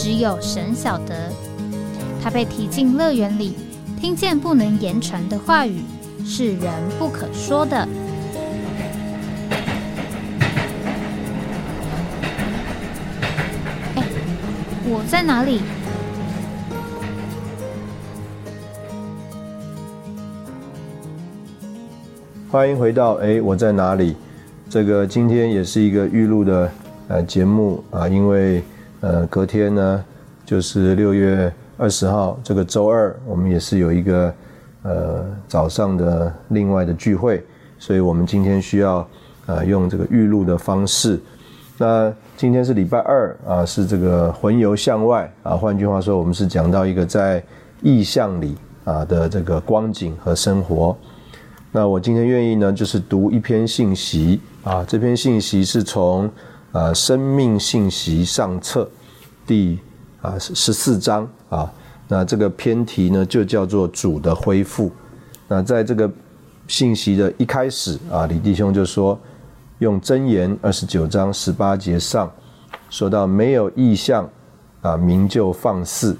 只有神晓得，他被提进乐园里，听见不能言传的话语，是人不可说的。哎，我在哪里？欢迎回到哎，我在哪里？这个今天也是一个预录的呃节目啊，因为。呃，隔天呢，就是六月二十号这个周二，我们也是有一个呃早上的另外的聚会，所以我们今天需要呃用这个预录的方式。那今天是礼拜二啊，是这个魂游向外啊，换句话说，我们是讲到一个在意象里啊的这个光景和生活。那我今天愿意呢，就是读一篇信息啊，这篇信息是从。啊，生命信息上册第啊十四章啊，那这个篇题呢就叫做主的恢复。那在这个信息的一开始啊，李弟兄就说，用箴言二十九章十八节上说到，没有意向啊，名就放肆。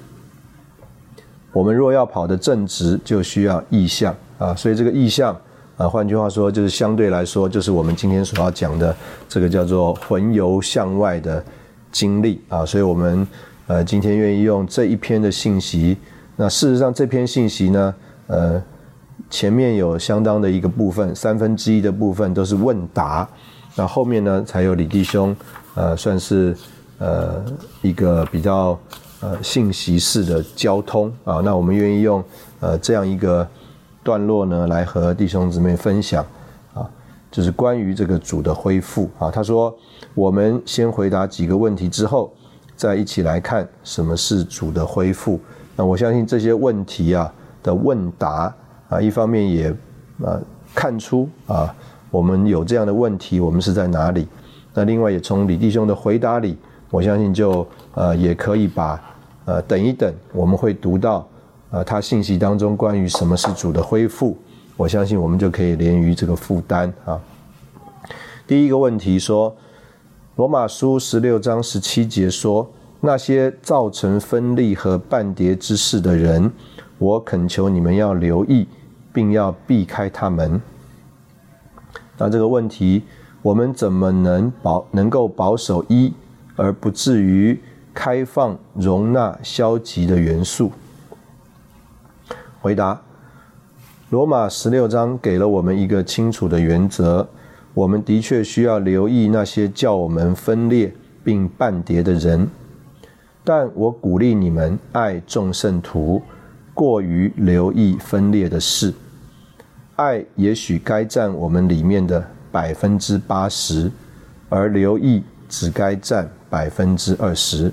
我们若要跑得正直，就需要意向啊，所以这个意向。啊，换句话说，就是相对来说，就是我们今天所要讲的这个叫做魂游向外的经历啊。所以，我们呃今天愿意用这一篇的信息。那事实上，这篇信息呢，呃，前面有相当的一个部分，三分之一的部分都是问答，那后面呢，才有李弟兄呃，算是呃一个比较呃信息式的交通啊。那我们愿意用呃这样一个。段落呢，来和弟兄姊妹分享啊，就是关于这个主的恢复啊。他说，我们先回答几个问题之后，再一起来看什么是主的恢复。那我相信这些问题啊的问答啊，一方面也啊看出啊我们有这样的问题，我们是在哪里？那另外也从李弟兄的回答里，我相信就呃也可以把呃等一等，我们会读到。啊，他信息当中关于什么是主的恢复，我相信我们就可以连于这个负担啊。第一个问题说，罗马书十六章十七节说，那些造成分立和半叠之事的人，我恳求你们要留意，并要避开他们。那这个问题，我们怎么能保能够保守一，而不至于开放容纳消极的元素？回答：罗马十六章给了我们一个清楚的原则，我们的确需要留意那些叫我们分裂并半叠的人，但我鼓励你们爱众圣徒，过于留意分裂的事。爱也许该占我们里面的百分之八十，而留意只该占百分之二十，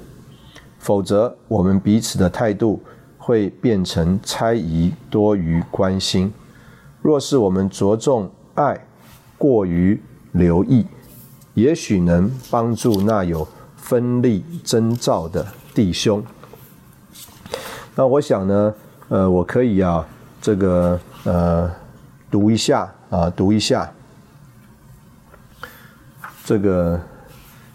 否则我们彼此的态度。会变成猜疑多于关心。若是我们着重爱，过于留意，也许能帮助那有分立征兆的弟兄。那我想呢，呃，我可以啊，这个呃，读一下啊，读一下这个，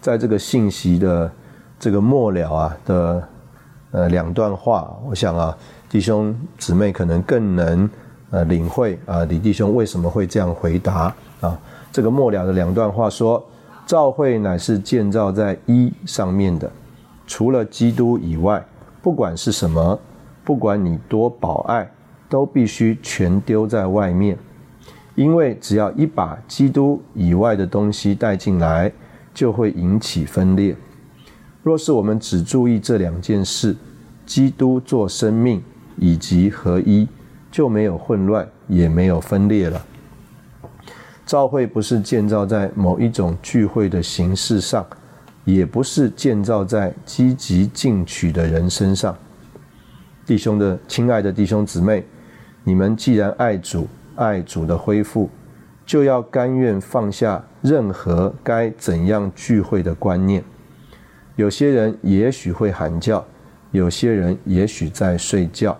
在这个信息的这个末了啊的。呃，两段话，我想啊，弟兄姊妹可能更能呃领会啊，李弟兄为什么会这样回答啊？这个末了的两段话说，教会乃是建造在一上面的，除了基督以外，不管是什么，不管你多保爱，都必须全丢在外面，因为只要一把基督以外的东西带进来，就会引起分裂。若是我们只注意这两件事，基督做生命以及合一，就没有混乱，也没有分裂了。教会不是建造在某一种聚会的形式上，也不是建造在积极进取的人身上。弟兄的亲爱的弟兄姊妹，你们既然爱主，爱主的恢复，就要甘愿放下任何该怎样聚会的观念。有些人也许会喊叫，有些人也许在睡觉，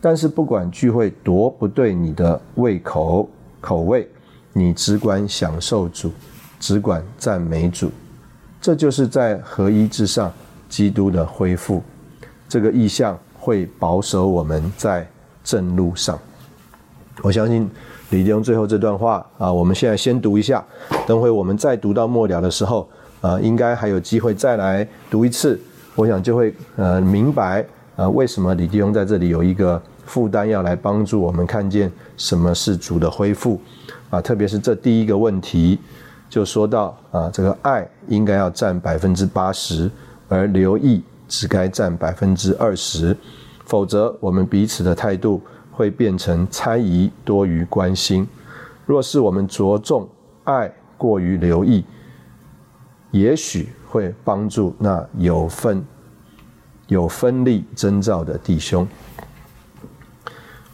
但是不管聚会多不对你的胃口口味，你只管享受主，只管赞美主。这就是在合一之上，基督的恢复，这个意象会保守我们在正路上。我相信李弟兄最后这段话啊，我们现在先读一下，等会我们再读到末了的时候啊，应该还有机会再来读一次，我想就会呃明白啊为什么李弟兄在这里有一个负担要来帮助我们看见什么是主的恢复啊，特别是这第一个问题。就说到啊，这个爱应该要占百分之八十，而留意只该占百分之二十，否则我们彼此的态度会变成猜疑多于关心。若是我们着重爱过于留意，也许会帮助那有分有分力征兆的弟兄。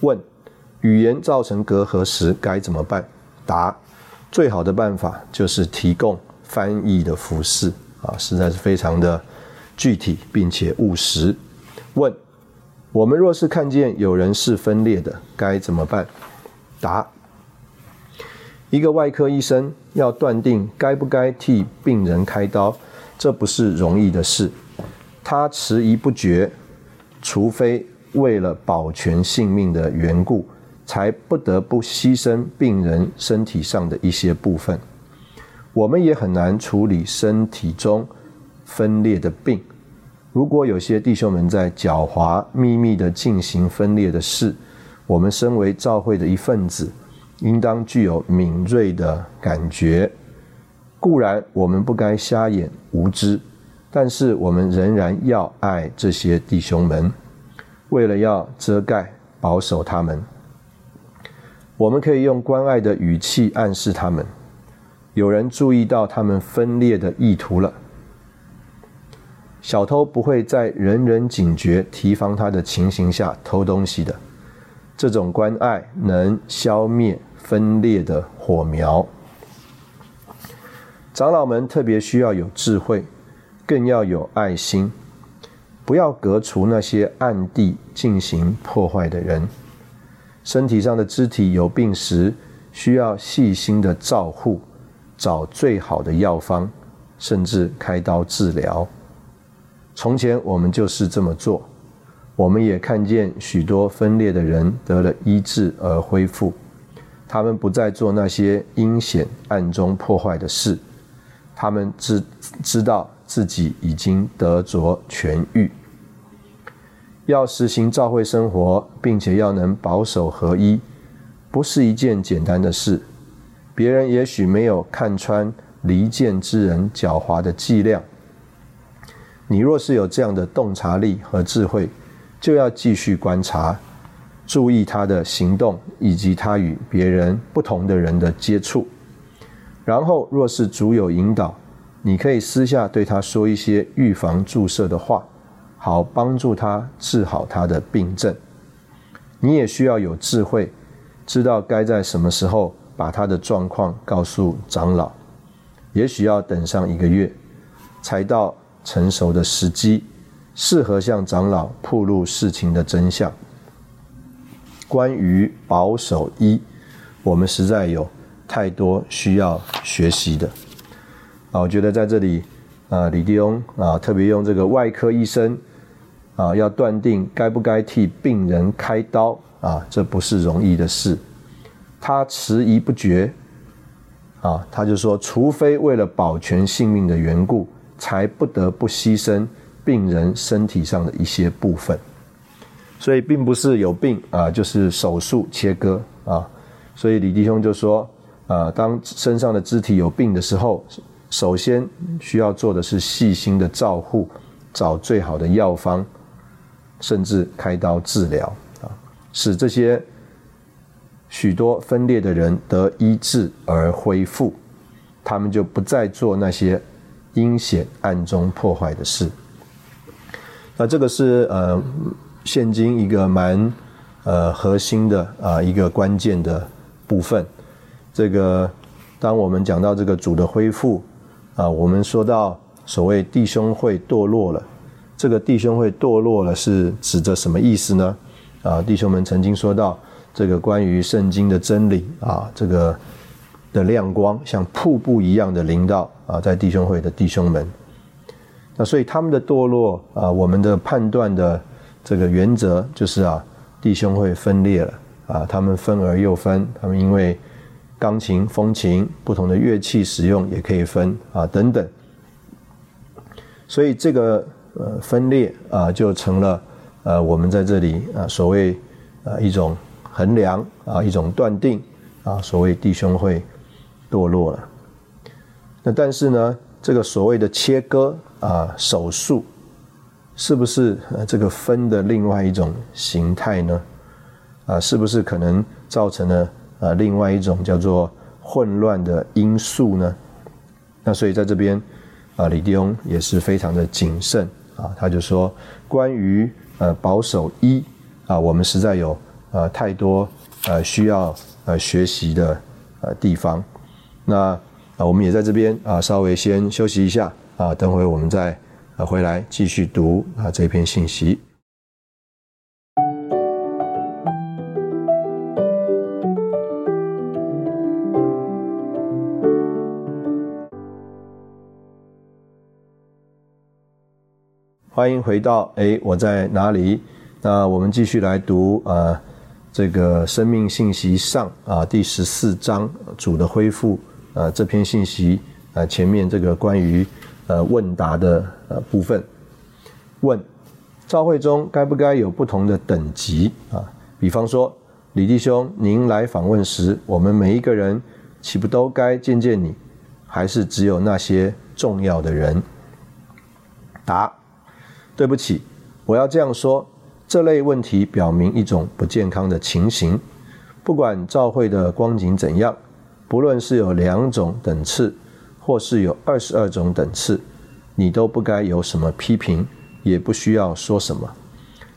问：语言造成隔阂时该怎么办？答。最好的办法就是提供翻译的服饰啊，实在是非常的具体并且务实。问：我们若是看见有人是分裂的，该怎么办？答：一个外科医生要断定该不该替病人开刀，这不是容易的事。他迟疑不决，除非为了保全性命的缘故。才不得不牺牲病人身体上的一些部分。我们也很难处理身体中分裂的病。如果有些弟兄们在狡猾、秘密的进行分裂的事，我们身为教会的一份子，应当具有敏锐的感觉。固然我们不该瞎眼无知，但是我们仍然要爱这些弟兄们，为了要遮盖、保守他们。我们可以用关爱的语气暗示他们，有人注意到他们分裂的意图了。小偷不会在人人警觉、提防他的情形下偷东西的。这种关爱能消灭分裂的火苗。长老们特别需要有智慧，更要有爱心，不要革除那些暗地进行破坏的人。身体上的肢体有病时，需要细心的照护，找最好的药方，甚至开刀治疗。从前我们就是这么做，我们也看见许多分裂的人得了医治而恢复。他们不再做那些阴险暗中破坏的事，他们知知道自己已经得着痊愈。要实行教会生活，并且要能保守合一，不是一件简单的事。别人也许没有看穿离间之人狡猾的伎俩，你若是有这样的洞察力和智慧，就要继续观察，注意他的行动以及他与别人不同的人的接触。然后，若是主有引导，你可以私下对他说一些预防注射的话。好帮助他治好他的病症，你也需要有智慧，知道该在什么时候把他的状况告诉长老。也许要等上一个月，才到成熟的时机，适合向长老铺露事情的真相。关于保守一，我们实在有太多需要学习的。啊，我觉得在这里，啊，李弟翁啊，特别用这个外科医生。啊，要断定该不该替病人开刀啊，这不是容易的事。他迟疑不决，啊，他就说，除非为了保全性命的缘故，才不得不牺牲病人身体上的一些部分。所以，并不是有病啊，就是手术切割啊。所以李弟兄就说，啊，当身上的肢体有病的时候，首先需要做的是细心的照护，找最好的药方。甚至开刀治疗啊，使这些许多分裂的人得医治而恢复，他们就不再做那些阴险暗中破坏的事。那这个是呃，现今一个蛮呃核心的啊一个关键的部分。这个当我们讲到这个主的恢复啊，我们说到所谓弟兄会堕落了，这个弟兄会堕落了是指着什么意思呢？啊，弟兄们曾经说到这个关于圣经的真理啊，这个。的亮光像瀑布一样的临到啊，在弟兄会的弟兄们，那所以他们的堕落啊，我们的判断的这个原则就是啊，弟兄会分裂了啊，他们分而又分，他们因为钢琴、风琴不同的乐器使用也可以分啊等等，所以这个呃分裂啊，就成了呃我们在这里啊所谓啊一种衡量啊一种断定啊，所谓弟兄会。堕落了，那但是呢，这个所谓的切割啊手术，是不是这个分的另外一种形态呢？啊，是不是可能造成了啊另外一种叫做混乱的因素呢？那所以在这边啊，李弟翁也是非常的谨慎啊，他就说关于呃保守一啊，我们实在有呃太多呃需要呃学习的呃地方。那啊，我们也在这边啊，稍微先休息一下啊，等会我们再啊回来继续读啊这篇信息。欢迎回到哎，我在哪里？那我们继续来读啊这个生命信息上啊第十四章主的恢复。呃，这篇信息呃，前面这个关于呃问答的呃部分，问，召会中该不该有不同的等级啊？比方说，李弟兄，您来访问时，我们每一个人岂不都该见见你？还是只有那些重要的人？答，对不起，我要这样说，这类问题表明一种不健康的情形，不管召会的光景怎样。不论是有两种等次，或是有二十二种等次，你都不该有什么批评，也不需要说什么。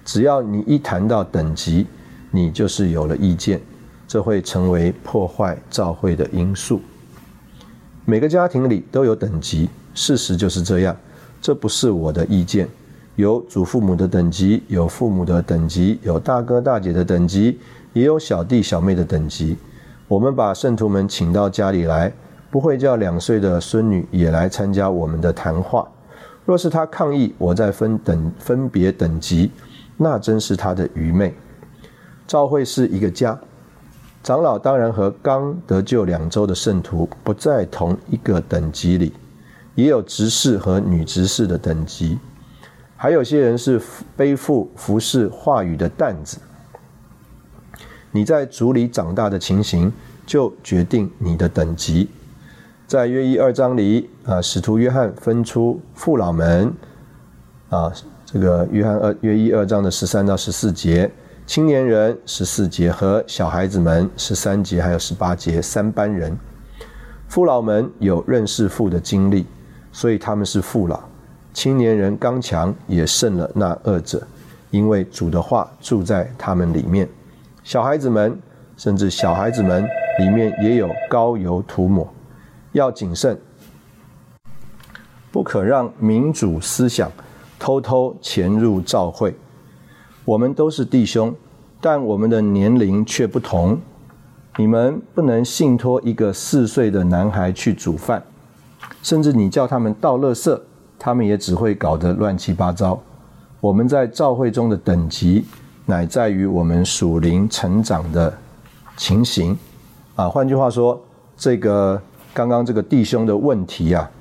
只要你一谈到等级，你就是有了意见，这会成为破坏教会的因素。每个家庭里都有等级，事实就是这样。这不是我的意见。有祖父母的等级，有父母的等级，有大哥大姐的等级，也有小弟小妹的等级。我们把圣徒们请到家里来，不会叫两岁的孙女也来参加我们的谈话。若是他抗议我再分等分别等级，那真是他的愚昧。教会是一个家，长老当然和刚得救两周的圣徒不在同一个等级里，也有执事和女执事的等级，还有些人是背负服侍话语的担子。你在主里长大的情形，就决定你的等级。在约一二章里，啊，使徒约翰分出父老们，啊，这个约翰二约一二章的十三到十四节，青年人十四节和小孩子们十三节还有十八节三班人。父老们有认识父的经历，所以他们是父老。青年人刚强也胜了那二者，因为主的话住在他们里面。小孩子们，甚至小孩子们里面也有膏油涂抹，要谨慎，不可让民主思想偷偷潜入教会。我们都是弟兄，但我们的年龄却不同。你们不能信托一个四岁的男孩去煮饭，甚至你叫他们倒垃圾，他们也只会搞得乱七八糟。我们在教会中的等级。乃在于我们属灵成长的情形啊，换句话说，这个刚刚这个弟兄的问题啊，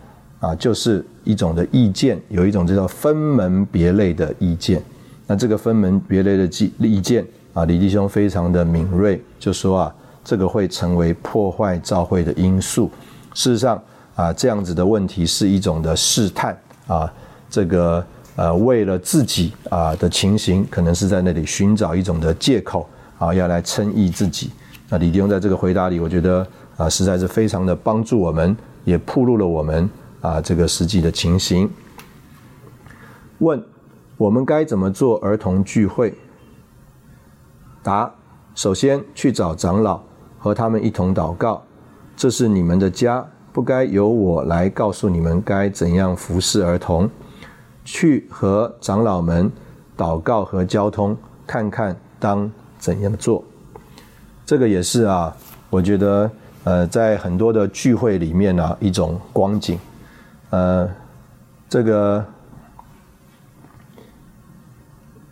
啊，就是一种的意见，有一种叫分门别类的意见。那这个分门别类的意意见啊，李弟兄非常的敏锐，就说啊，这个会成为破坏教会的因素。事实上啊，这样子的问题是一种的试探啊，这个。呃，为了自己啊的情形，可能是在那里寻找一种的借口啊，要来称义自己。那李弟兄在这个回答里，我觉得啊，实在是非常的帮助我们，也铺露了我们啊这个实际的情形。问：我们该怎么做儿童聚会？答：首先去找长老，和他们一同祷告。这是你们的家，不该由我来告诉你们该怎样服侍儿童。去和长老们祷告和交通，看看当怎样做。这个也是啊，我觉得呃，在很多的聚会里面呢，一种光景。呃，这个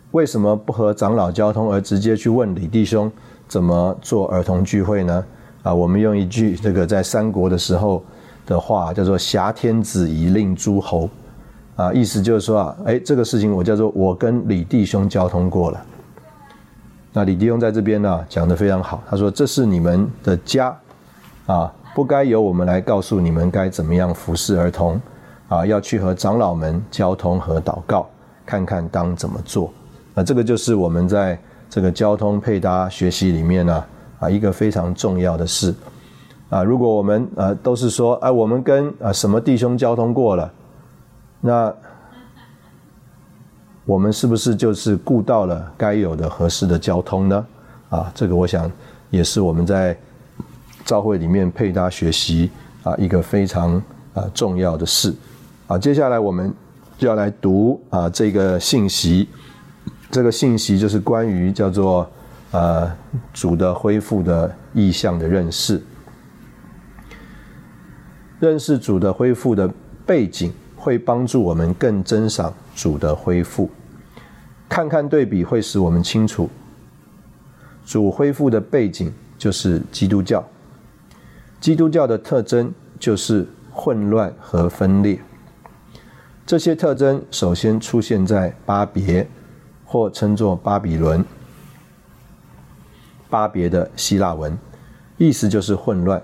为什么不和长老交通，而直接去问李弟兄怎么做儿童聚会呢？啊，我们用一句这个在三国的时候的话，叫做“挟天子以令诸侯”，啊，意思就是说啊，哎，这个事情我叫做我跟李弟兄交通过了。那李弟兄在这边呢讲的非常好，他说这是你们的家，啊，不该由我们来告诉你们该怎么样服侍儿童，啊，要去和长老们交通和祷告，看看当怎么做。那这个就是我们在这个交通配搭学习里面呢。啊，一个非常重要的事，啊，如果我们呃都是说，哎，我们跟啊什么弟兄交通过了，那我们是不是就是顾到了该有的合适的交通呢？啊，这个我想也是我们在教会里面配搭学习啊一个非常啊重要的事。啊，接下来我们就要来读啊这个信息，这个信息就是关于叫做。呃，主的恢复的意向的认识，认识主的恢复的背景，会帮助我们更珍赏主的恢复。看看对比，会使我们清楚，主恢复的背景就是基督教。基督教的特征就是混乱和分裂。这些特征首先出现在巴别，或称作巴比伦。巴别的希腊文，意思就是混乱。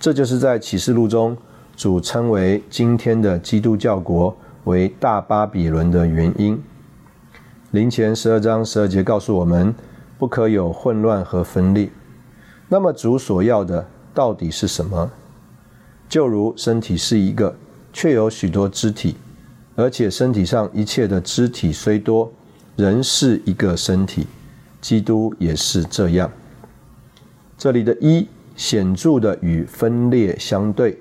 这就是在启示录中主称为今天的基督教国为大巴比伦的原因。灵前十二章十二节告诉我们，不可有混乱和分裂。那么主所要的到底是什么？就如身体是一个，却有许多肢体，而且身体上一切的肢体虽多，仍是一个身体。基督也是这样。这里的“一”显著的与分裂相对，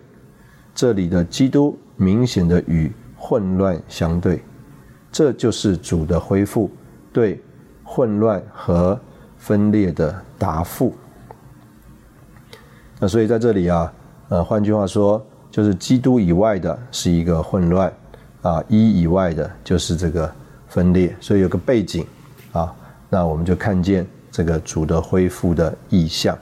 这里的基督明显的与混乱相对。这就是主的恢复对混乱和分裂的答复。那所以在这里啊，呃，换句话说，就是基督以外的是一个混乱啊，一以外的就是这个分裂。所以有个背景啊。那我们就看见这个主的恢复的意象。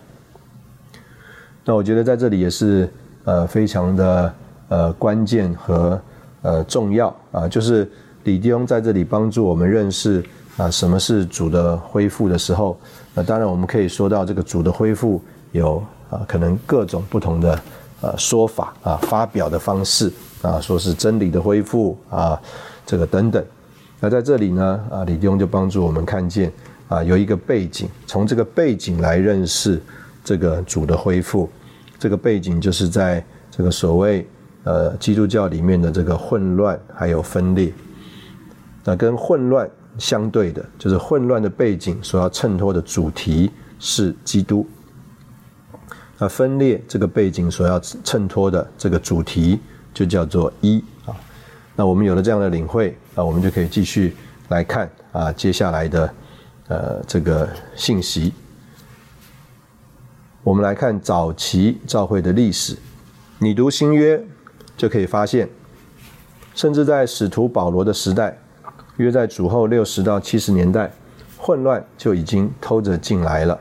那我觉得在这里也是呃非常的呃关键和呃重要啊，就是李弟兄在这里帮助我们认识啊什么是主的恢复的时候，那当然我们可以说到这个主的恢复有啊可能各种不同的呃说法啊发表的方式啊说是真理的恢复啊这个等等。那在这里呢，啊，李弟兄就帮助我们看见，啊，有一个背景，从这个背景来认识这个主的恢复。这个背景就是在这个所谓呃基督教里面的这个混乱还有分裂。那跟混乱相对的，就是混乱的背景所要衬托的主题是基督。那分裂这个背景所要衬托的这个主题就叫做一啊。那我们有了这样的领会。啊，我们就可以继续来看啊，接下来的呃这个信息。我们来看早期教会的历史，你读新约就可以发现，甚至在使徒保罗的时代，约在主后六十到七十年代，混乱就已经偷着进来了。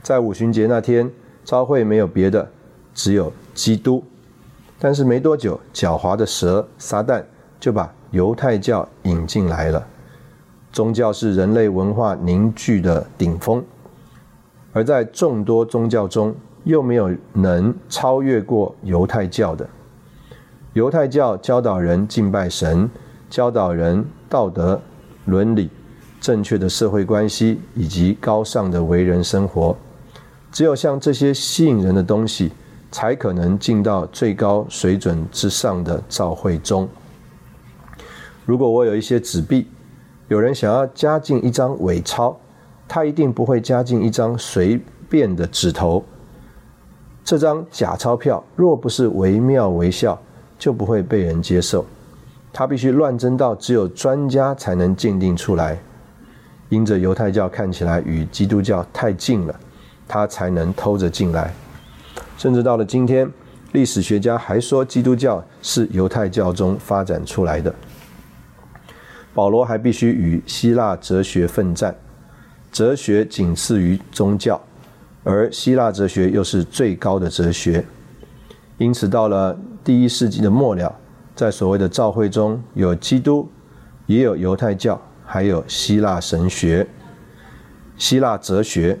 在五旬节那天，教会没有别的，只有基督。但是没多久，狡猾的蛇撒旦就把犹太教引进来了，宗教是人类文化凝聚的顶峰，而在众多宗教中，又没有能超越过犹太教的。犹太教教导人敬拜神，教导人道德、伦理、正确的社会关系以及高尚的为人生活。只有像这些吸引人的东西，才可能进到最高水准之上的教会中。如果我有一些纸币，有人想要加进一张伪钞，他一定不会加进一张随便的纸头。这张假钞票若不是惟妙惟肖，就不会被人接受。他必须乱真到只有专家才能鉴定出来。因着犹太教看起来与基督教太近了，他才能偷着进来。甚至到了今天，历史学家还说基督教是犹太教中发展出来的。保罗还必须与希腊哲学奋战，哲学仅次于宗教，而希腊哲学又是最高的哲学。因此，到了第一世纪的末了，在所谓的教会中有基督，也有犹太教，还有希腊神学、希腊哲学。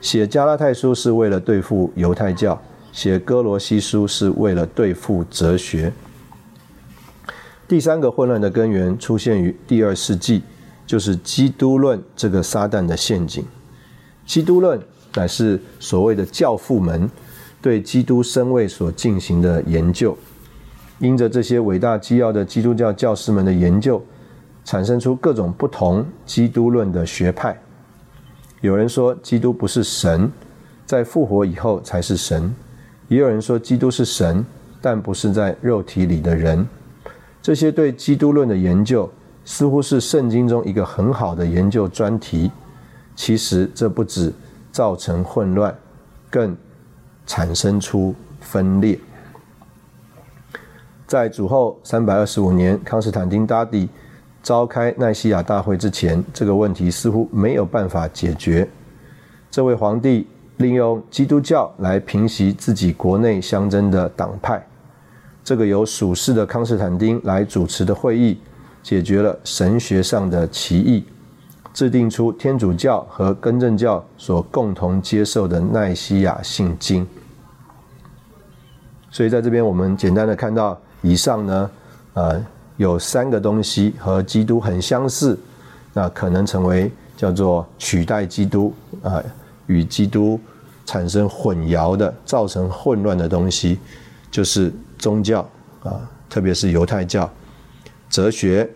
写加拉太书是为了对付犹太教，写哥罗西书是为了对付哲学。第三个混乱的根源出现于第二世纪，就是基督论这个撒旦的陷阱。基督论乃是所谓的教父们对基督身位所进行的研究，因着这些伟大基要的基督教教师们的研究，产生出各种不同基督论的学派。有人说基督不是神，在复活以后才是神；也有人说基督是神，但不是在肉体里的人。这些对基督论的研究，似乎是圣经中一个很好的研究专题。其实这不止造成混乱，更产生出分裂。在主后三百二十五年，康斯坦丁大帝召开奈西亚大会之前，这个问题似乎没有办法解决。这位皇帝利用基督教来平息自己国内相争的党派。这个由属世的康斯坦丁来主持的会议，解决了神学上的歧义，制定出天主教和更正教所共同接受的奈西亚信经。所以在这边，我们简单的看到以上呢，呃，有三个东西和基督很相似，那可能成为叫做取代基督啊，与基督产生混淆的、造成混乱的东西，就是。宗教啊，特别是犹太教、哲学，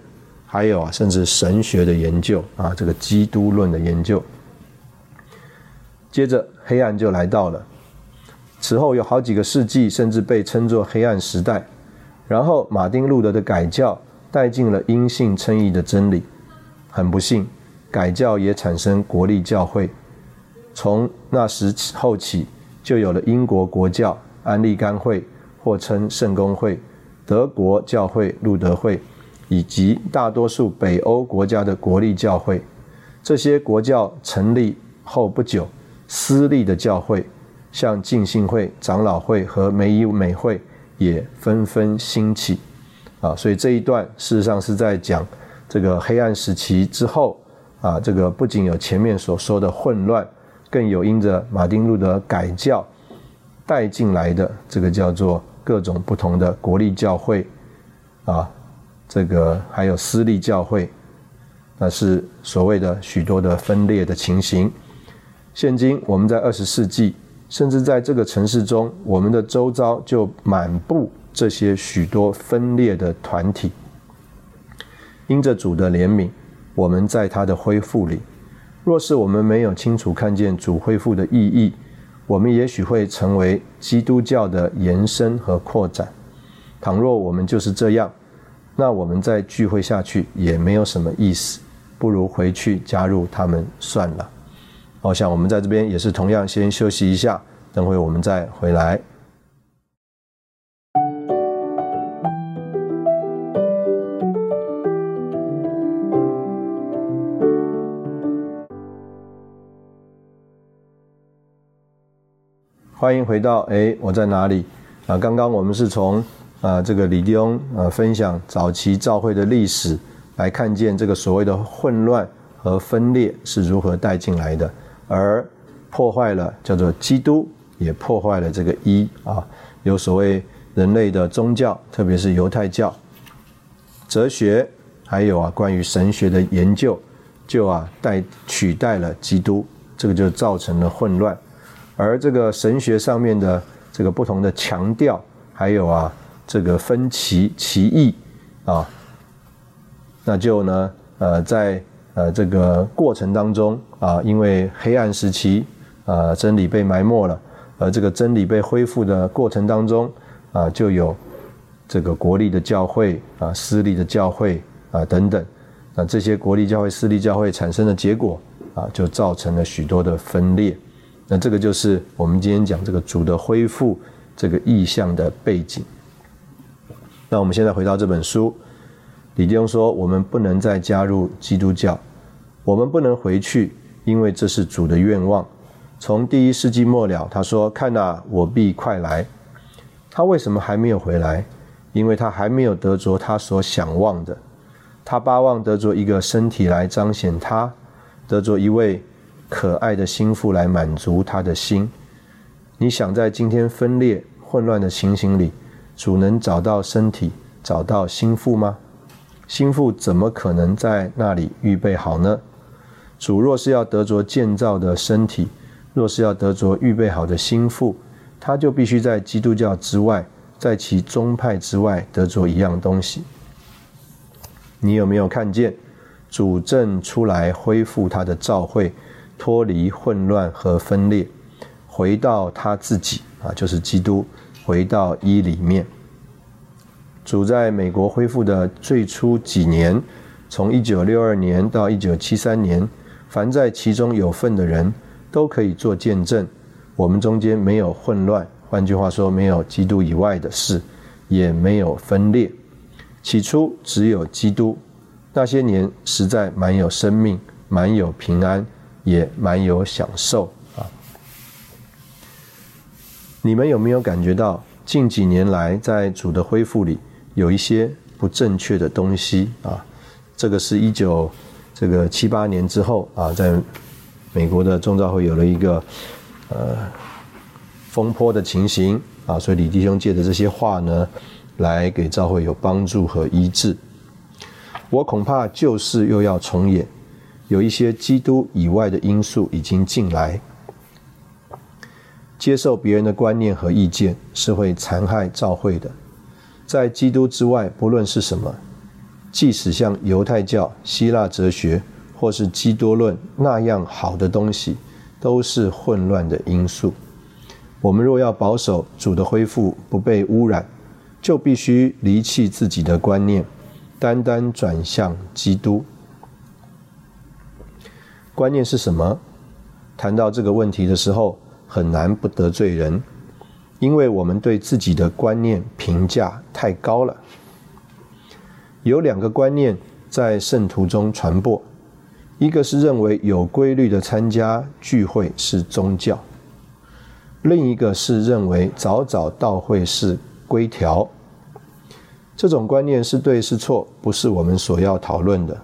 还有啊，甚至神学的研究啊，这个基督论的研究。接着，黑暗就来到了。此后有好几个世纪，甚至被称作黑暗时代。然后，马丁路德的改教带进了因信称义的真理。很不幸，改教也产生国立教会。从那时后起，就有了英国国教安利甘会。或称圣公会、德国教会、路德会，以及大多数北欧国家的国立教会。这些国教成立后不久，私立的教会，像浸信会、长老会和美以美会，也纷纷兴起。啊，所以这一段事实上是在讲这个黑暗时期之后啊，这个不仅有前面所说的混乱，更有因着马丁路德改教带进来的这个叫做。各种不同的国立教会，啊，这个还有私立教会，那是所谓的许多的分裂的情形。现今我们在二十世纪，甚至在这个城市中，我们的周遭就满布这些许多分裂的团体。因着主的怜悯，我们在他的恢复里，若是我们没有清楚看见主恢复的意义，我们也许会成为基督教的延伸和扩展。倘若我们就是这样，那我们再聚会下去也没有什么意思，不如回去加入他们算了。我想我们在这边也是同样，先休息一下，等会我们再回来。欢迎回到哎，我在哪里？啊，刚刚我们是从啊这个李弟兄啊分享早期教会的历史，来看见这个所谓的混乱和分裂是如何带进来的，而破坏了叫做基督，也破坏了这个一啊，有所谓人类的宗教，特别是犹太教、哲学，还有啊关于神学的研究，就啊代取代了基督，这个就造成了混乱。而这个神学上面的这个不同的强调，还有啊这个分歧歧义啊，那就呢呃在呃这个过程当中啊，因为黑暗时期啊真理被埋没了，而这个真理被恢复的过程当中啊，就有这个国立的教会啊、私立的教会啊等等，那这些国立教会、私立教会产生的结果啊，就造成了许多的分裂。那这个就是我们今天讲这个主的恢复这个意向的背景。那我们现在回到这本书，李弟兄说，我们不能再加入基督教，我们不能回去，因为这是主的愿望。从第一世纪末了，他说：“看呐，我必快来。”他为什么还没有回来？因为他还没有得着他所想望的。他巴望得着一个身体来彰显他，得着一位。可爱的心腹来满足他的心。你想在今天分裂混乱的情形里，主能找到身体，找到心腹吗？心腹怎么可能在那里预备好呢？主若是要得着建造的身体，若是要得着预备好的心腹，他就必须在基督教之外，在其宗派之外得着一样东西。你有没有看见主正出来恢复他的召会？脱离混乱和分裂，回到他自己啊，就是基督，回到一里面。主在美国恢复的最初几年，从一九六二年到一九七三年，凡在其中有份的人都可以做见证。我们中间没有混乱，换句话说，没有基督以外的事，也没有分裂。起初只有基督。那些年实在蛮有生命，蛮有平安。也蛮有享受！你们有没有感觉到近几年来在主的恢复里有一些不正确的东西啊？这个是一九这个七八年之后啊，在美国的众召会有了一个呃风波的情形啊，所以李弟兄借的这些话呢，来给召会有帮助和医治。我恐怕旧事又要重演。有一些基督以外的因素已经进来，接受别人的观念和意见是会残害教会的。在基督之外，不论是什么，即使像犹太教、希腊哲学或是基督论那样好的东西，都是混乱的因素。我们若要保守主的恢复不被污染，就必须离弃自己的观念，单单转向基督。观念是什么？谈到这个问题的时候，很难不得罪人，因为我们对自己的观念评价太高了。有两个观念在圣徒中传播，一个是认为有规律的参加聚会是宗教，另一个是认为早早到会是规条。这种观念是对是错，不是我们所要讨论的。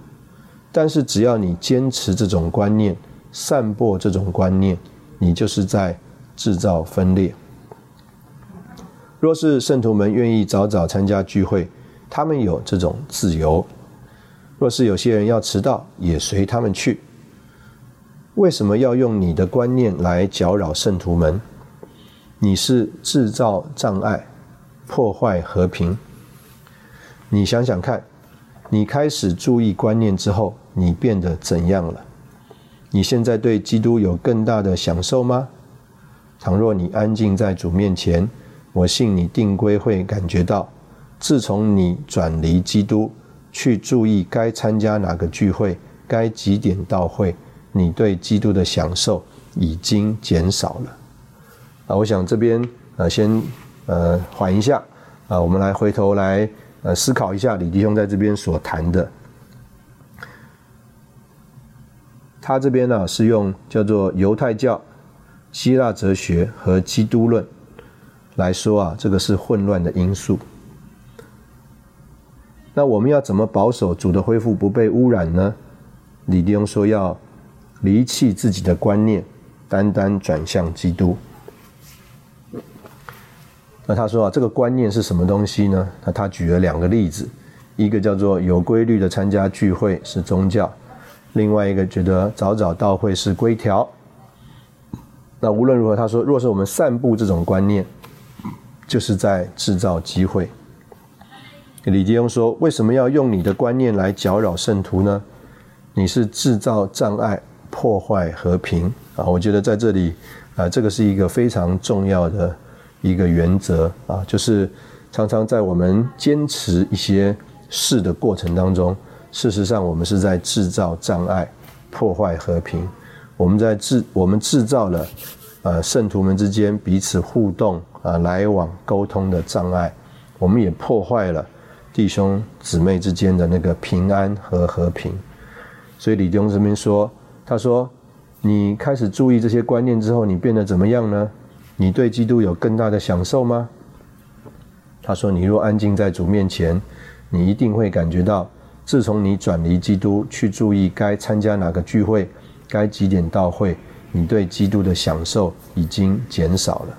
但是只要你坚持这种观念，散播这种观念，你就是在制造分裂。若是圣徒们愿意早早参加聚会，他们有这种自由；若是有些人要迟到，也随他们去。为什么要用你的观念来搅扰圣徒们？你是制造障碍，破坏和平。你想想看。你开始注意观念之后，你变得怎样了？你现在对基督有更大的享受吗？倘若你安静在主面前，我信你定规会感觉到，自从你转离基督，去注意该参加哪个聚会，该几点到会，你对基督的享受已经减少了。啊，我想这边呃先呃缓一下啊，我们来回头来。呃，思考一下李弟兄在这边所谈的，他这边呢是用叫做犹太教、希腊哲学和基督论来说啊，这个是混乱的因素。那我们要怎么保守主的恢复不被污染呢？李弟兄说要离弃自己的观念，单单转向基督。那他说啊，这个观念是什么东西呢？那他举了两个例子，一个叫做有规律的参加聚会是宗教，另外一个觉得早早到会是规条。那无论如何，他说，若是我们散布这种观念，就是在制造机会。李弟兄说：“为什么要用你的观念来搅扰圣徒呢？你是制造障碍、破坏和平啊！”我觉得在这里啊，这个是一个非常重要的一个原则啊，就是常常在我们坚持一些事的过程当中，事实上我们是在制造障碍、破坏和平。我们在制，我们制造了呃圣徒们之间彼此互动啊、来往、沟通的障碍，我们也破坏了。弟兄姊妹之间的那个平安和和平，所以李弟兄这边说：“他说，你开始注意这些观念之后，你变得怎么样呢？你对基督有更大的享受吗？”他说：“你若安静在主面前，你一定会感觉到，自从你转离基督，去注意该参加哪个聚会，该几点到会，你对基督的享受已经减少了。”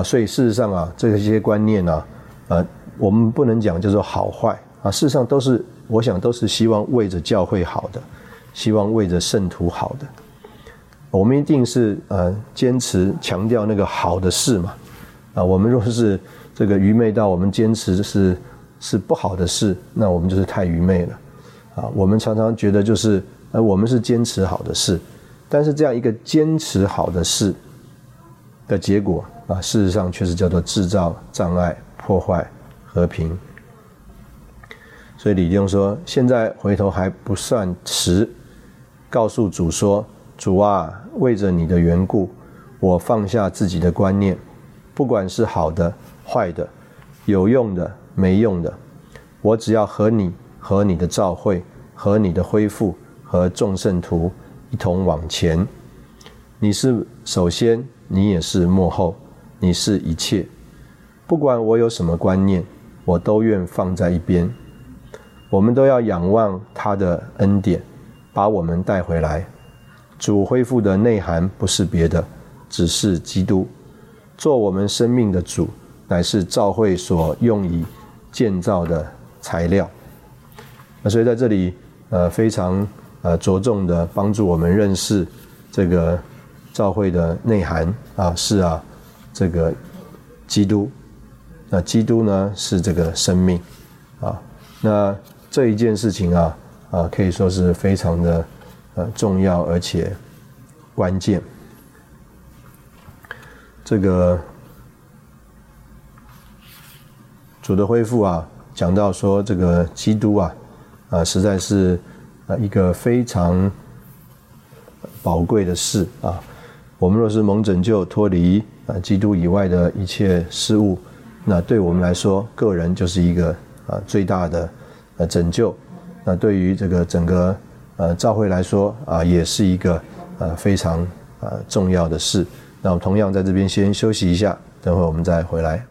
啊，所以事实上啊，这些观念呢，呃。我们不能讲叫做好坏啊，事实上都是，我想都是希望为着教会好的，希望为着圣徒好的。我们一定是呃坚持强调那个好的事嘛，啊，我们若是这个愚昧到我们坚持是是不好的事，那我们就是太愚昧了，啊，我们常常觉得就是呃我们是坚持好的事，但是这样一个坚持好的事的结果啊，事实上却是叫做制造障碍、破坏。和平，所以李弟兄说：“现在回头还不算迟，告诉主说：主啊，为着你的缘故，我放下自己的观念，不管是好的、坏的，有用的、没用的，我只要和你、和你的召会、和你的恢复、和众圣徒一同往前。你是首先，你也是幕后，你是一切，不管我有什么观念。”我都愿放在一边，我们都要仰望他的恩典，把我们带回来。主恢复的内涵不是别的，只是基督做我们生命的主，乃是教会所用以建造的材料。那所以在这里，呃，非常呃着重的帮助我们认识这个教会的内涵啊，是啊，这个基督。那基督呢是这个生命，啊，那这一件事情啊，啊可以说是非常的呃重要而且关键。这个主的恢复啊，讲到说这个基督啊，啊实在是啊一个非常宝贵的事啊。我们若是蒙拯救脱离啊基督以外的一切事物。那对我们来说，个人就是一个啊最大的呃拯救。那对于这个整个呃教会来说啊，也是一个呃非常呃重要的事。那我们同样在这边先休息一下，等会我们再回来。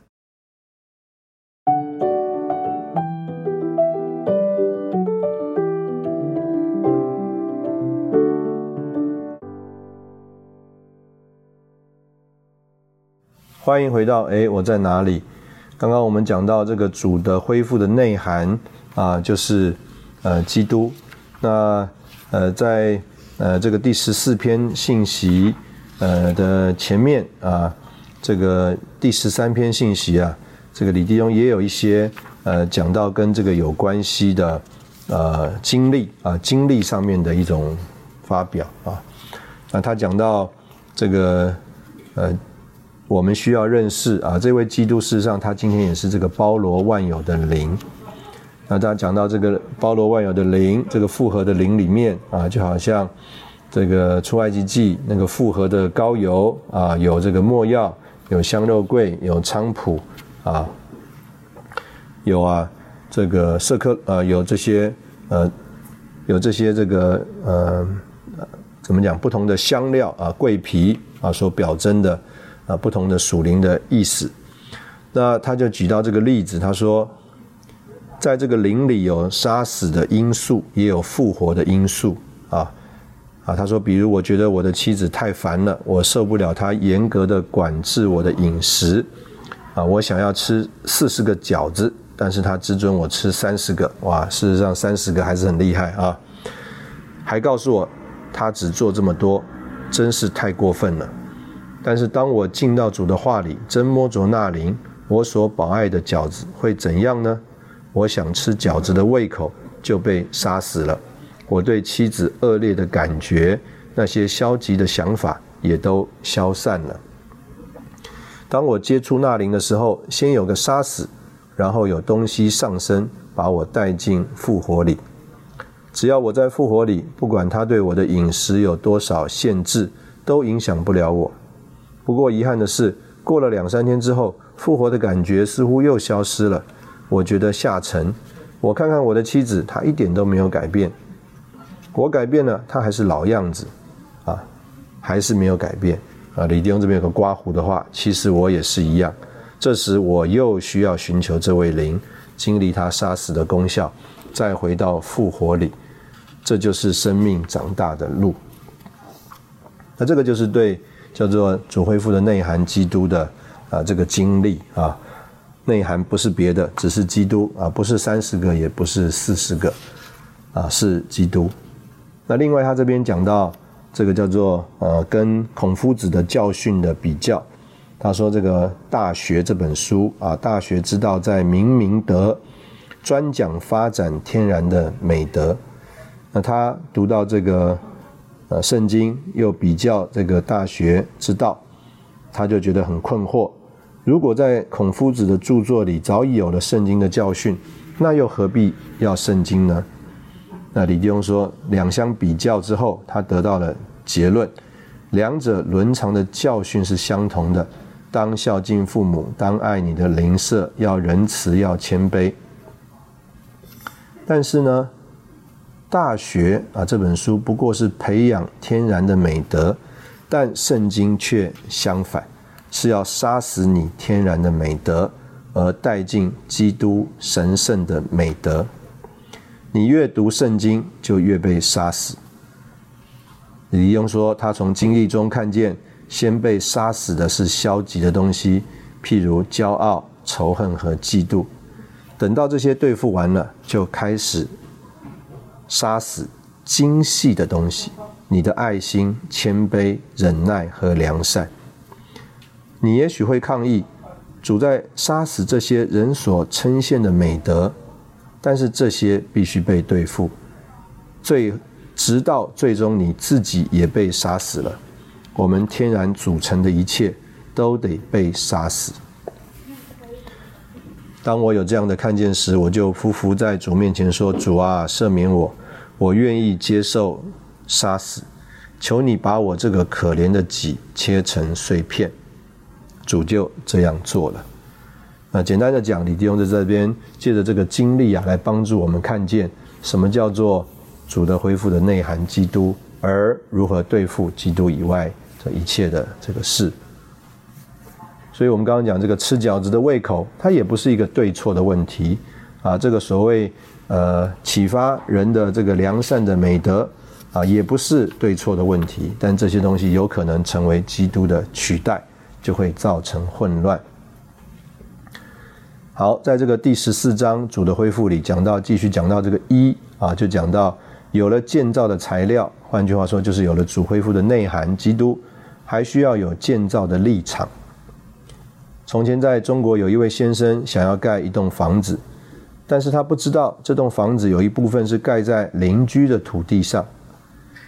欢迎回到哎，我在哪里？刚刚我们讲到这个主的恢复的内涵啊，就是呃基督。那呃在呃这个第十四篇信息呃的前面啊，这个第十三篇信息啊，这个李弟兄也有一些呃讲到跟这个有关系的呃经历啊经历上面的一种发表啊。那他讲到这个呃。我们需要认识啊，这位基督事实上他今天也是这个包罗万有的灵。那大家讲到这个包罗万有的灵，这个复合的灵里面啊，就好像这个出埃及记那个复合的膏油啊，有这个墨药，有香肉桂，有菖蒲啊，有啊这个色科呃有这些呃有这些这个呃怎么讲不同的香料啊桂皮啊所表征的。啊，不同的属灵的意思。那他就举到这个例子，他说，在这个灵里有杀死的因素，也有复活的因素。啊啊，他说，比如我觉得我的妻子太烦了，我受不了她严格的管制我的饮食。啊，我想要吃四十个饺子，但是他只准我吃三十个。哇，事实上三十个还是很厉害啊。还告诉我，他只做这么多，真是太过分了。但是当我进到主的话里，真摸着那灵，我所保爱的饺子会怎样呢？我想吃饺子的胃口就被杀死了。我对妻子恶劣的感觉，那些消极的想法也都消散了。当我接触那灵的时候，先有个杀死，然后有东西上升，把我带进复活里。只要我在复活里，不管他对我的饮食有多少限制，都影响不了我。不过遗憾的是，过了两三天之后，复活的感觉似乎又消失了。我觉得下沉。我看看我的妻子，她一点都没有改变。我改变了，她还是老样子，啊，还是没有改变。啊，李弟兄这边有个刮胡的话，其实我也是一样。这时我又需要寻求这位灵，经历他杀死的功效，再回到复活里。这就是生命长大的路。那这个就是对。叫做主恢复的内涵，基督的啊这个经历啊，内涵不是别的，只是基督啊，不是三十个，也不是四十个，啊是基督。那另外他这边讲到这个叫做呃跟孔夫子的教训的比较，他说这个《大学》这本书啊，《大学之道》在明明德，专讲发展天然的美德。那他读到这个。呃，圣经又比较这个大学之道，他就觉得很困惑。如果在孔夫子的著作里早已有了圣经的教训，那又何必要圣经呢？那李弟兄说，两相比较之后，他得到了结论：两者伦常的教训是相同的。当孝敬父母，当爱你的邻舍，要仁慈，要谦卑。但是呢？大学啊，这本书不过是培养天然的美德，但圣经却相反，是要杀死你天然的美德，而带进基督神圣的美德。你越读圣经，就越被杀死。李庸说，他从经历中看见，先被杀死的是消极的东西，譬如骄傲、仇恨和嫉妒。等到这些对付完了，就开始。杀死精细的东西，你的爱心、谦卑、忍耐和良善。你也许会抗议，主在杀死这些人所称羡的美德，但是这些必须被对付，最直到最终你自己也被杀死了。我们天然组成的一切都得被杀死。当我有这样的看见时，我就匍匐在主面前说：“主啊，赦免我。”我愿意接受杀死，求你把我这个可怜的己切成碎片。主就这样做了。那简单的讲，李弟兄在这边借着这个经历啊，来帮助我们看见什么叫做主的恢复的内涵——基督，而如何对付基督以外这一切的这个事。所以，我们刚刚讲这个吃饺子的胃口，它也不是一个对错的问题啊。这个所谓。呃，启发人的这个良善的美德啊，也不是对错的问题，但这些东西有可能成为基督的取代，就会造成混乱。好，在这个第十四章主的恢复里，讲到继续讲到这个一啊，就讲到有了建造的材料，换句话说，就是有了主恢复的内涵，基督还需要有建造的立场。从前在中国有一位先生想要盖一栋房子。但是他不知道这栋房子有一部分是盖在邻居的土地上。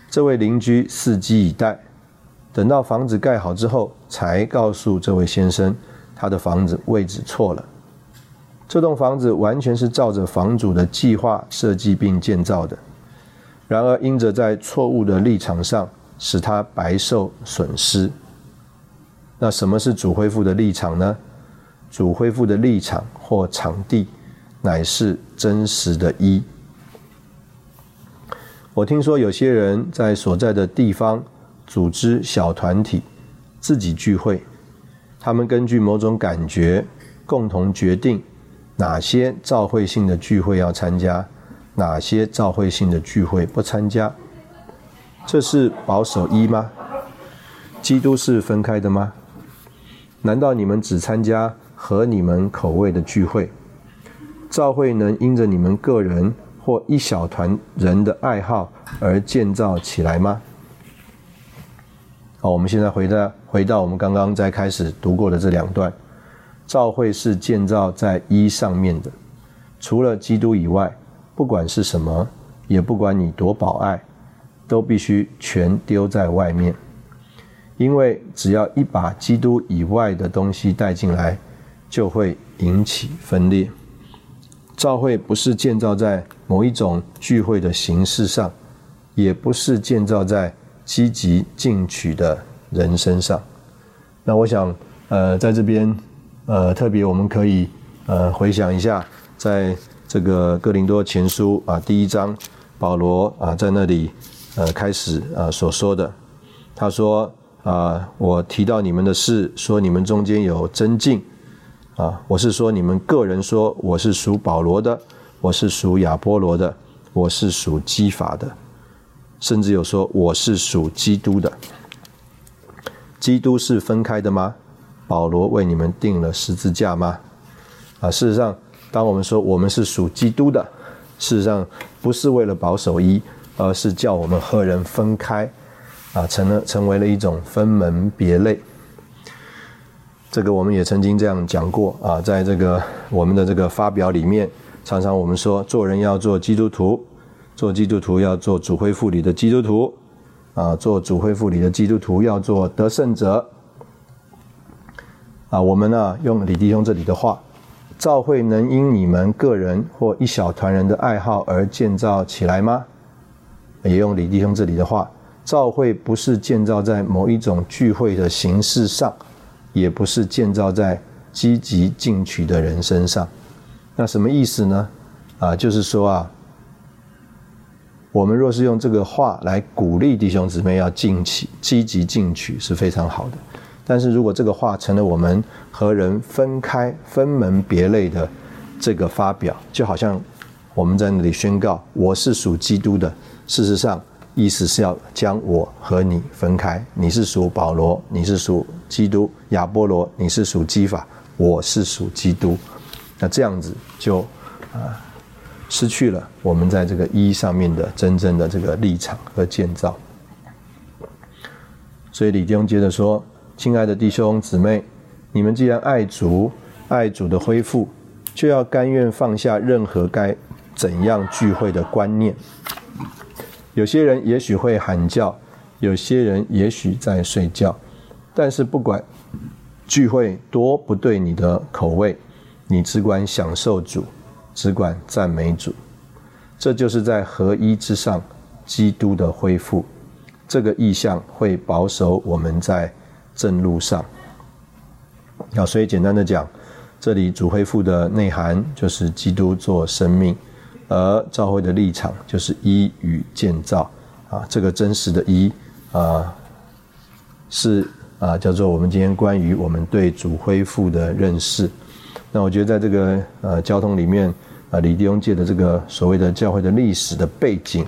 这位邻居伺机以待，等到房子盖好之后，才告诉这位先生，他的房子位置错了。这栋房子完全是照着房主的计划设计并建造的，然而因着在错误的立场上，使他白受损失。那什么是主恢复的立场呢？主恢复的立场或场地。乃是真实的一。我听说有些人在所在的地方组织小团体，自己聚会。他们根据某种感觉，共同决定哪些召会性的聚会要参加，哪些召会性的聚会不参加。这是保守一吗？基督是分开的吗？难道你们只参加合你们口味的聚会？教会能因着你们个人或一小团人的爱好而建造起来吗？好，我们现在回到回到我们刚刚在开始读过的这两段，教会是建造在一上面的，除了基督以外，不管是什么，也不管你多保爱，都必须全丢在外面，因为只要一把基督以外的东西带进来，就会引起分裂。教会不是建造在某一种聚会的形式上，也不是建造在积极进取的人身上。那我想，呃，在这边，呃，特别我们可以呃回想一下，在这个哥林多前书啊第一章，保罗啊在那里呃开始啊所说的，他说啊，我提到你们的事，说你们中间有增进。啊，我是说，你们个人说我是属保罗的，我是属亚波罗的，我是属基法的，甚至有说我是属基督的。基督是分开的吗？保罗为你们定了十字架吗？啊，事实上，当我们说我们是属基督的，事实上不是为了保守一，而是叫我们和人分开，啊，成了成为了一种分门别类。这个我们也曾经这样讲过啊，在这个我们的这个发表里面，常常我们说做人要做基督徒，做基督徒要做主恢复里的基督徒，啊，做主恢复里的基督徒要做得胜者。啊，我们呢用李弟兄这里的话，教会能因你们个人或一小团人的爱好而建造起来吗？也用李弟兄这里的话，教会不是建造在某一种聚会的形式上。也不是建造在积极进取的人身上，那什么意思呢？啊，就是说啊，我们若是用这个话来鼓励弟兄姊妹要进取、积极进取是非常好的。但是如果这个话成了我们和人分开、分门别类的这个发表，就好像我们在那里宣告我是属基督的，事实上。意思是要将我和你分开，你是属保罗，你是属基督；亚波罗，你是属基法，我是属基督。那这样子就啊失去了我们在这个一上面的真正的这个立场和建造。所以李弟兄接着说：“亲爱的弟兄姊妹，你们既然爱主，爱主的恢复，就要甘愿放下任何该怎样聚会的观念。”有些人也许会喊叫，有些人也许在睡觉，但是不管聚会多不对你的口味，你只管享受主，只管赞美主，这就是在合一之上基督的恢复。这个意向会保守我们在正路上。好，所以简单的讲，这里主恢复的内涵就是基督做生命。而教会的立场就是一与建造啊，这个真实的“一”啊，是啊，叫做我们今天关于我们对主恢复的认识。那我觉得在这个呃交通里面啊，李弟兄借的这个所谓的教会的历史的背景，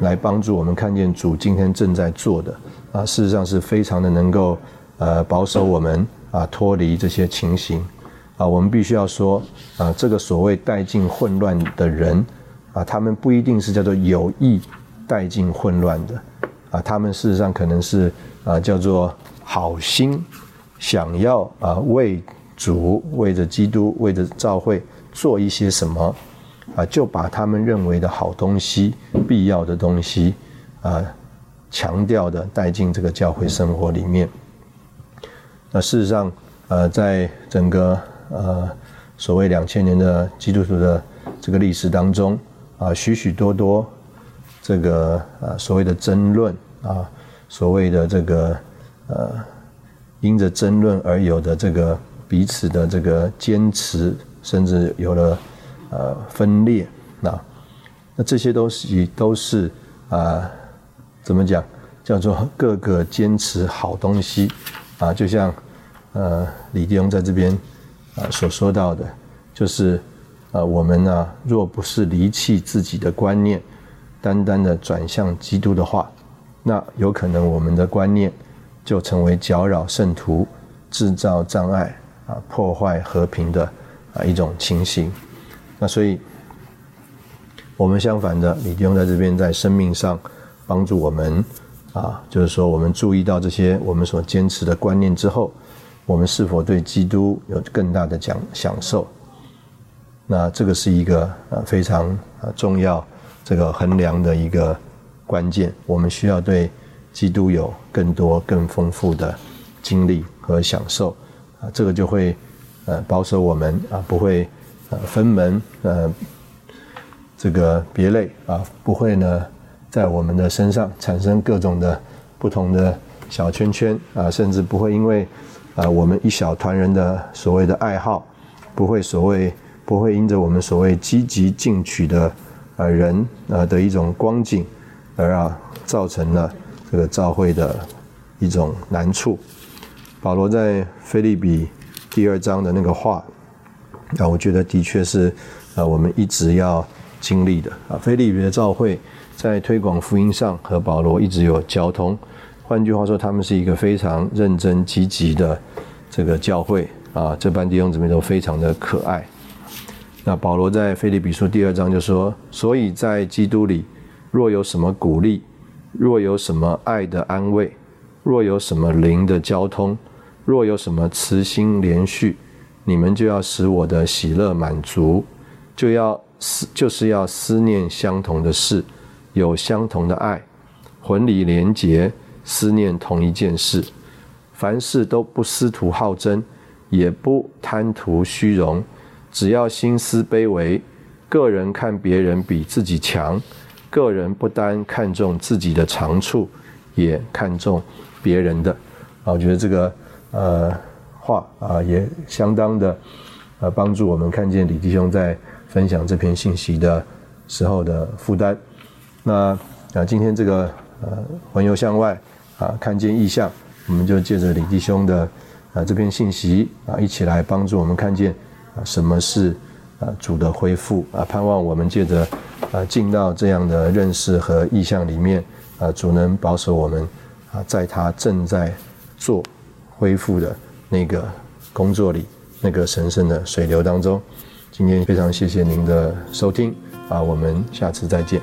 来帮助我们看见主今天正在做的啊，事实上是非常的能够呃保守我们啊脱离这些情形。啊，我们必须要说，啊，这个所谓带进混乱的人，啊，他们不一定是叫做有意带进混乱的，啊，他们事实上可能是啊，叫做好心，想要啊为主、为着基督、为着教会做一些什么，啊，就把他们认为的好东西、必要的东西，啊，强调的带进这个教会生活里面。那事实上，呃，在整个呃，所谓两千年的基督徒的这个历史当中，啊，许许多多这个呃所谓的争论啊，所谓的这个呃因着争论而有的这个彼此的这个坚持，甚至有了呃分裂，那那这些东西都是啊怎么讲？叫做各个坚持好东西啊，就像呃李弟兄在这边。啊，所说到的，就是，呃，我们呢，若不是离弃自己的观念，单单的转向基督的话，那有可能我们的观念就成为搅扰圣徒、制造障碍、啊，破坏和平的啊一种情形。那所以，我们相反的，李弟兄在这边在生命上帮助我们，啊，就是说我们注意到这些我们所坚持的观念之后，我们是否对基督有更大的讲享受？那这个是一个呃非常啊重要这个衡量的一个关键。我们需要对基督有更多更丰富的经历和享受啊，这个就会呃保守我们啊不会呃分门呃这个别类啊，不会呢在我们的身上产生各种的不同的小圈圈啊，甚至不会因为啊我们一小团人的所谓的爱好，不会所谓。不会因着我们所谓积极进取的呃人呃的一种光景，而啊造成了这个教会的一种难处。保罗在菲利比第二章的那个话，啊，我觉得的确是啊我们一直要经历的啊。菲利比的教会在推广福音上和保罗一直有交通，换句话说，他们是一个非常认真积极的这个教会啊。这班弟兄姊妹都非常的可爱。那保罗在腓利比书第二章就说：“所以在基督里，若有什么鼓励，若有什么爱的安慰，若有什么灵的交通，若有什么慈心连续，你们就要使我的喜乐满足，就要思就是要思念相同的事，有相同的爱，魂理连结，思念同一件事，凡事都不思图好争，也不贪图虚荣。”只要心思卑微，个人看别人比自己强，个人不单看重自己的长处，也看重别人的。啊，我觉得这个呃话啊，也相当的呃帮助我们看见李弟兄在分享这篇信息的时候的负担。那啊，今天这个呃环游向外啊，看见异象，我们就借着李弟兄的啊这篇信息啊，一起来帮助我们看见。啊，什么是啊主的恢复啊？盼望我们借着啊进到这样的认识和意向里面啊，主能保守我们啊，在他正在做恢复的那个工作里，那个神圣的水流当中。今天非常谢谢您的收听啊，我们下次再见。